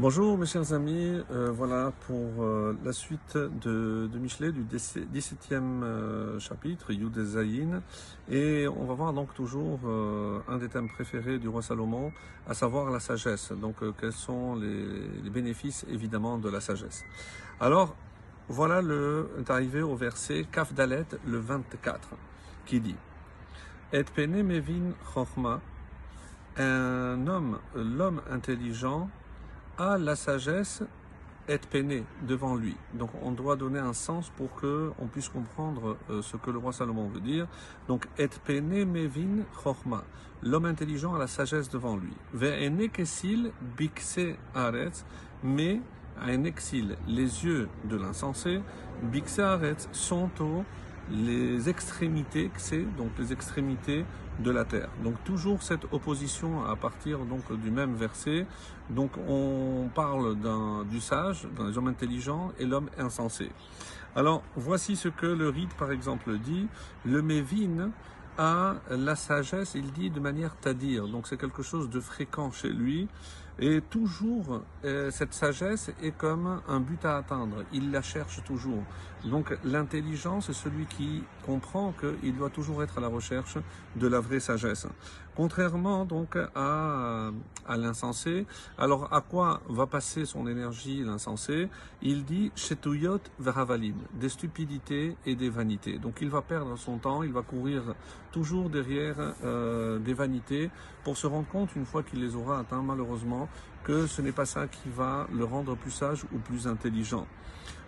Bonjour mes chers amis, euh, voilà pour euh, la suite de, de Michelet du 17e euh, chapitre, Yud Zayin, et on va voir donc toujours euh, un des thèmes préférés du roi Salomon, à savoir la sagesse. Donc quels sont les, bénéfices évidemment de la sagesse. Alors voilà le est arrivé au verset Kaf Dalet le 24 qui dit Et pene mevin chorma, un homme, l'homme intelligent la sagesse est peiné devant lui. Donc on doit donner un sens pour que on puisse comprendre euh, ce que le roi Salomon veut dire. Donc et peiné mevin chorma. L'homme intelligent a la sagesse devant lui. Ve'ene kesil bikse aretz. Mais à un exil, les yeux de l'insensé, bikse aretz, sont aux les extrémités, c'est donc les extrémités de la terre. Donc toujours cette opposition à partir donc du même verset. Donc on parle du sage, d'un homme intelligent et l'homme insensé. Alors voici ce que le rite par exemple dit. Le Mévin a la sagesse, il dit de manière tadir. Donc c'est quelque chose de fréquent chez lui. Et toujours, euh, cette sagesse est comme un but à atteindre. Il la cherche toujours. Donc l'intelligence est celui qui comprend qu'il doit toujours être à la recherche de la vraie sagesse. Contrairement donc à, l'insensé, alors à quoi va passer son énergie l'insensé? Il dit Chetuyot veravalim, des stupidités et des vanités. Donc il va perdre son temps, il va courir toujours derrière euh, des vanités pour se rendre compte, une fois qu'il les aura atteints malheureusement, que ce n'est pas ça qui va le rendre plus sage ou plus intelligent.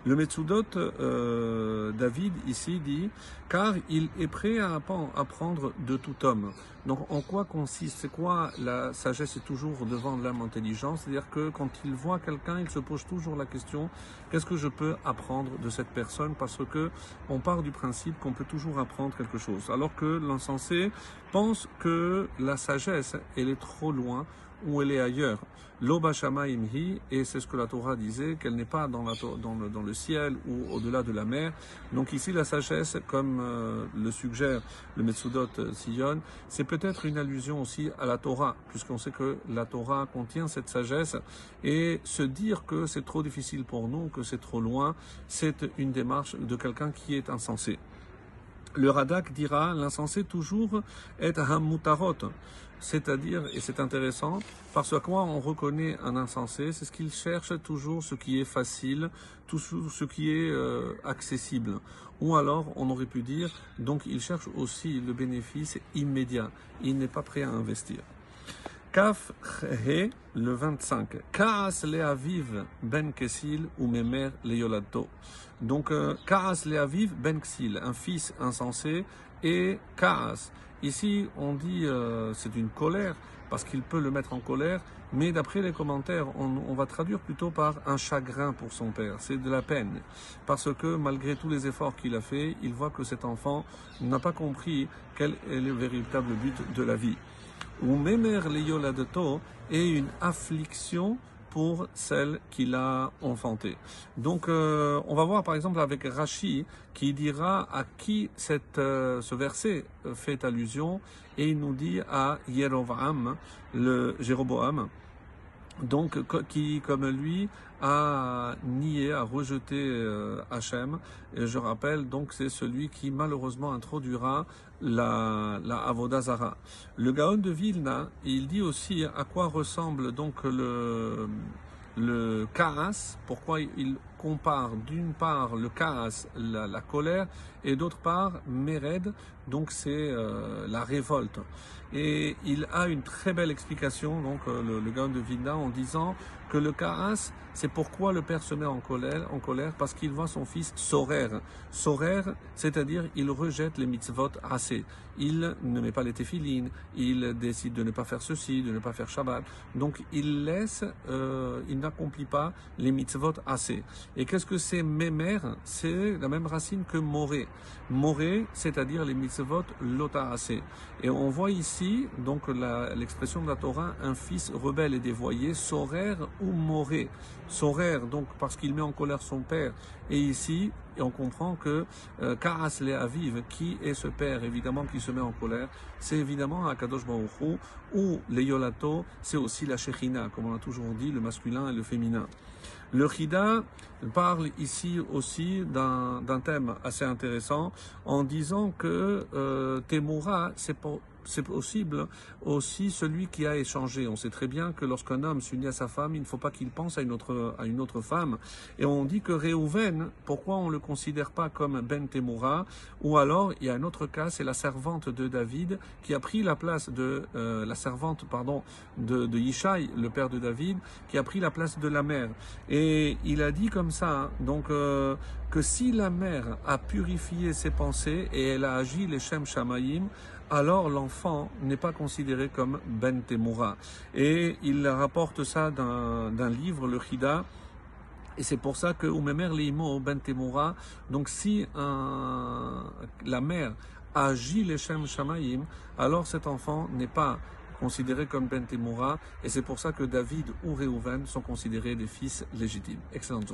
Le Metsudot euh, David ici dit car il est prêt à apprendre de tout homme. Donc en quoi consiste C'est quoi la sagesse est toujours devant l'âme intelligence C'est-à-dire que quand il voit quelqu'un, il se pose toujours la question qu'est-ce que je peux apprendre de cette personne? Parce que on part du principe qu'on peut toujours apprendre quelque chose, alors que l'insensé pense que la sagesse elle est trop loin ou elle est ailleurs. L'Oba imhi, et c'est ce que la Torah disait, qu'elle n'est pas dans, la, dans, le, dans, le, ciel ou au-delà de la mer. Donc ici, la sagesse, comme euh, le suggère le Metsudot euh, Sion, c'est peut-être une allusion aussi à la Torah, puisqu'on sait que la Torah contient cette sagesse, et se dire que c'est trop difficile pour nous, que c'est trop loin, c'est une démarche de quelqu'un qui est insensé. Le Radak dira l'insensé toujours est mutarot, c'est-à-dire, et c'est intéressant, parce quoi on reconnaît un insensé, c'est ce qu'il cherche toujours ce qui est facile, tout ce qui est euh, accessible. Ou alors, on aurait pu dire, donc il cherche aussi le bénéfice immédiat, il n'est pas prêt à investir. Kaf He, le 25. Kaas le aviv ben kesil ou memer le yolato. Donc, euh, Kaas le aviv ben kesil, un fils insensé, et Kaas. Ici, on dit euh, c'est une colère, parce qu'il peut le mettre en colère, mais d'après les commentaires, on, on, va traduire plutôt par un chagrin pour son père. C'est de la peine, parce que malgré tous les efforts qu'il a fait, il voit que cet enfant n'a pas compris quel est le véritable but de la vie ou Memer Leyoladeto est une affliction pour celle qu'il a enfantée. Donc, euh, on va voir par exemple avec Rashi qui dira à qui cette, euh, ce verset fait allusion et il nous dit à Yerovam, le Jéroboam, donc qui, comme lui, a nié, a rejeté euh, Hachem. Et je rappelle, donc c'est celui qui malheureusement introduira la, la Avodazara. Le Gaon de Vilna, il dit aussi à quoi ressemble donc le le karas, pourquoi il compare d'une part le karas, la, la colère, et d'autre part Mered, donc c'est euh, la révolte. Et il a une très belle explication, donc euh, le, le de Vilna, en disant que le karas, c'est pourquoi le père se met en colère, en colère parce qu'il voit son fils sorer. Sorer, c'est-à-dire il rejette les mitzvot assez. Il ne met pas les téphilines, il décide de ne pas faire ceci, de ne pas faire Shabbat. Donc il laisse, euh, il n'accomplit pas les mitzvot assez. Et qu'est-ce que c'est mémer C'est la même racine que moré. Moré, c'est-à-dire les mitzvot lota assez. Et on voit ici, donc l'expression de la Torah, un fils rebelle et dévoyé, sorer ou moré. Sorer, donc parce qu'il met en colère son père. Et ici, Et on comprend que euh, Karas le Aviv, qui est ce père évidemment qui se met en colère, c'est évidemment Akadosh Baruch ou les Yolato, c'est aussi la Shechina, comme on a toujours dit, le masculin et le féminin. Le Chida parle ici aussi d'un thème assez intéressant en disant que euh, Temura, c'est c'est possible aussi celui qui a échangé. On sait très bien que lorsqu'un homme s'unit à sa femme, il ne faut pas qu'il pense à une autre, à une autre femme. Et on dit que Réhouven, pourquoi on ne le considère pas comme Ben Temura? Ou alors, il y a un autre cas, c'est la servante de David qui a pris la place de euh, la servante, pardon, de, de Yishai, le père de David, qui a pris la place de la mère. Et il a dit comme ça, hein, donc euh, que si la mère a purifié ses pensées et elle a agi les Shem Shamayim, alors l'enfant n'est pas considéré comme Ben Temura. Et il rapporte ça d'un livre, le Chida, et c'est pour ça que Umemer Leimo Ben Temura, donc si la mère agit les Shem Shamayim, alors cet enfant n'est pas considéré comme Ben Temura, et c'est pour ça que David ou Reuven sont considérés des fils légitimes. Excellente.